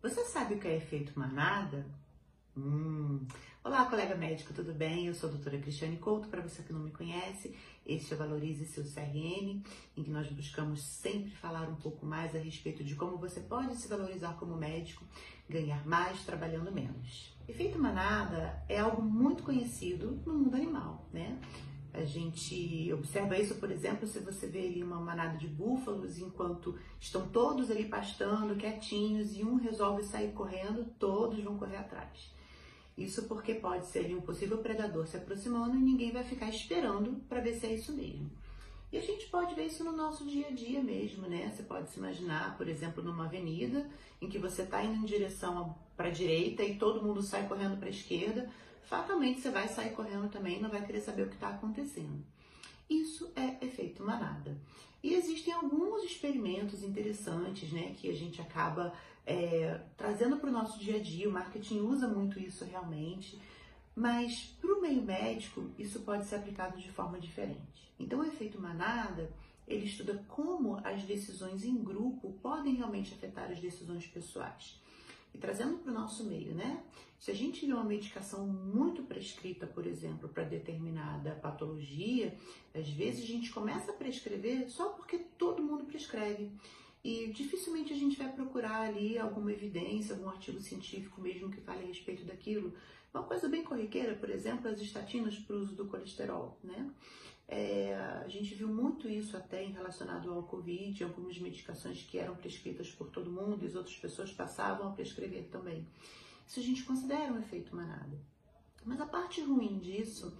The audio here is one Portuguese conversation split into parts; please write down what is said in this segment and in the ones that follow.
Você sabe o que é efeito manada? Hum. Olá, colega médico, tudo bem? Eu sou a doutora Cristiane Couto, para você que não me conhece, este é Valorize Seu CRM, em que nós buscamos sempre falar um pouco mais a respeito de como você pode se valorizar como médico, ganhar mais trabalhando menos. Efeito manada é algo muito conhecido no mundo animal, né? A gente observa isso, por exemplo, se você vê ali uma manada de búfalos, enquanto estão todos ali pastando, quietinhos, e um resolve sair correndo, todos vão correr atrás. Isso porque pode ser ali um possível predador se aproximando e ninguém vai ficar esperando para ver se é isso mesmo. E a gente pode ver isso no nosso dia a dia mesmo, né? Você pode se imaginar, por exemplo, numa avenida em que você está indo em direção para a direita e todo mundo sai correndo para a esquerda, fatalmente você vai sair correndo também e não vai querer saber o que está acontecendo. Isso é efeito manada. E existem alguns experimentos interessantes, né, que a gente acaba é, trazendo para o nosso dia a dia. O marketing usa muito isso realmente, mas para o meio médico isso pode ser aplicado de forma diferente. Então, o efeito manada ele estuda como as decisões em grupo podem realmente afetar as decisões pessoais. E trazendo para o nosso meio, né? Se a gente vê uma medicação muito prescrita, por exemplo, para determinada patologia, às vezes a gente começa a prescrever só porque todo mundo prescreve. E dificilmente a gente vai procurar ali alguma evidência, algum artigo científico mesmo que fale a respeito daquilo. Uma coisa bem corriqueira, por exemplo, as estatinas para o uso do colesterol, né? É, a gente viu muito isso até em relacionado ao Covid, algumas medicações que eram prescritas por todo mundo e as outras pessoas passavam a prescrever também. Isso a gente considera um efeito manada. Mas a parte ruim disso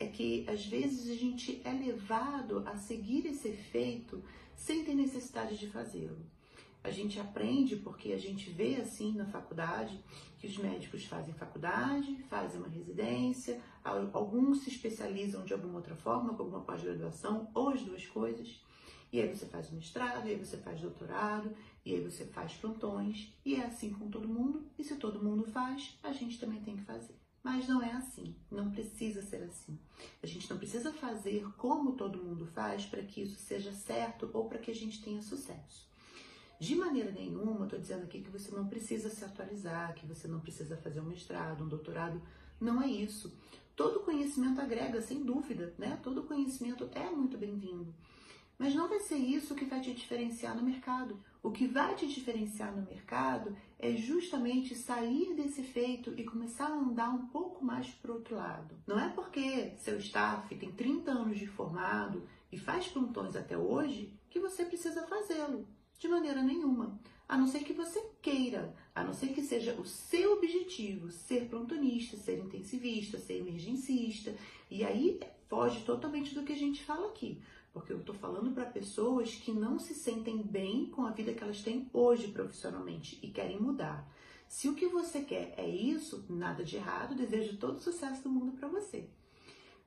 é que às vezes a gente é levado a seguir esse efeito sem ter necessidade de fazê-lo. A gente aprende porque a gente vê assim na faculdade que os médicos fazem faculdade, fazem uma residência, alguns se especializam de alguma outra forma, com alguma pós-graduação, ou as duas coisas. E aí você faz mestrado, e aí você faz doutorado, e aí você faz plantões, e é assim com todo mundo, e se todo mundo faz, a gente também tem que fazer. Mas não é assim, não precisa ser assim. A gente não precisa fazer como todo mundo faz para que isso seja certo ou para que a gente tenha sucesso. De maneira nenhuma, estou dizendo aqui que você não precisa se atualizar, que você não precisa fazer um mestrado, um doutorado. Não é isso. Todo conhecimento agrega, sem dúvida, né? Todo conhecimento é muito bem-vindo. Mas não vai ser isso que vai te diferenciar no mercado. O que vai te diferenciar no mercado é justamente sair desse feito e começar a andar um pouco mais para o outro lado. Não é porque seu staff tem 30 anos de formado e faz plantões até hoje que você precisa fazê-lo. De maneira nenhuma. A não ser que você queira, a não ser que seja o seu objetivo ser plantonista, ser intensivista, ser emergencista. E aí foge totalmente do que a gente fala aqui. Porque eu estou falando para pessoas que não se sentem bem com a vida que elas têm hoje profissionalmente e querem mudar. Se o que você quer é isso, nada de errado, desejo todo o sucesso do mundo para você.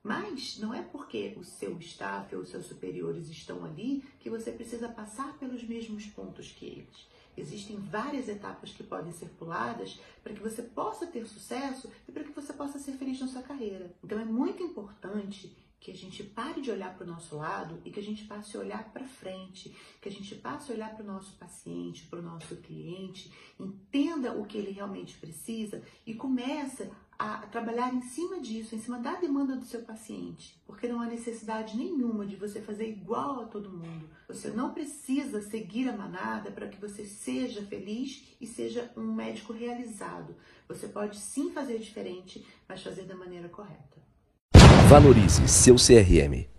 Mas não é porque o seu staff ou os seus superiores estão ali que você precisa passar pelos mesmos pontos que eles. Existem várias etapas que podem ser puladas para que você possa ter sucesso e para que você possa ser feliz na sua carreira. Então é muito importante que a gente pare de olhar para o nosso lado e que a gente passe a olhar para frente, que a gente passe a olhar para o nosso paciente, para o nosso cliente, entenda o que ele realmente precisa e comece a trabalhar em cima disso, em cima da demanda do seu paciente, porque não há necessidade nenhuma de você fazer igual a todo mundo. Você não precisa seguir a manada para que você seja feliz e seja um médico realizado. Você pode sim fazer diferente, mas fazer da maneira correta. Valorize seu CRM.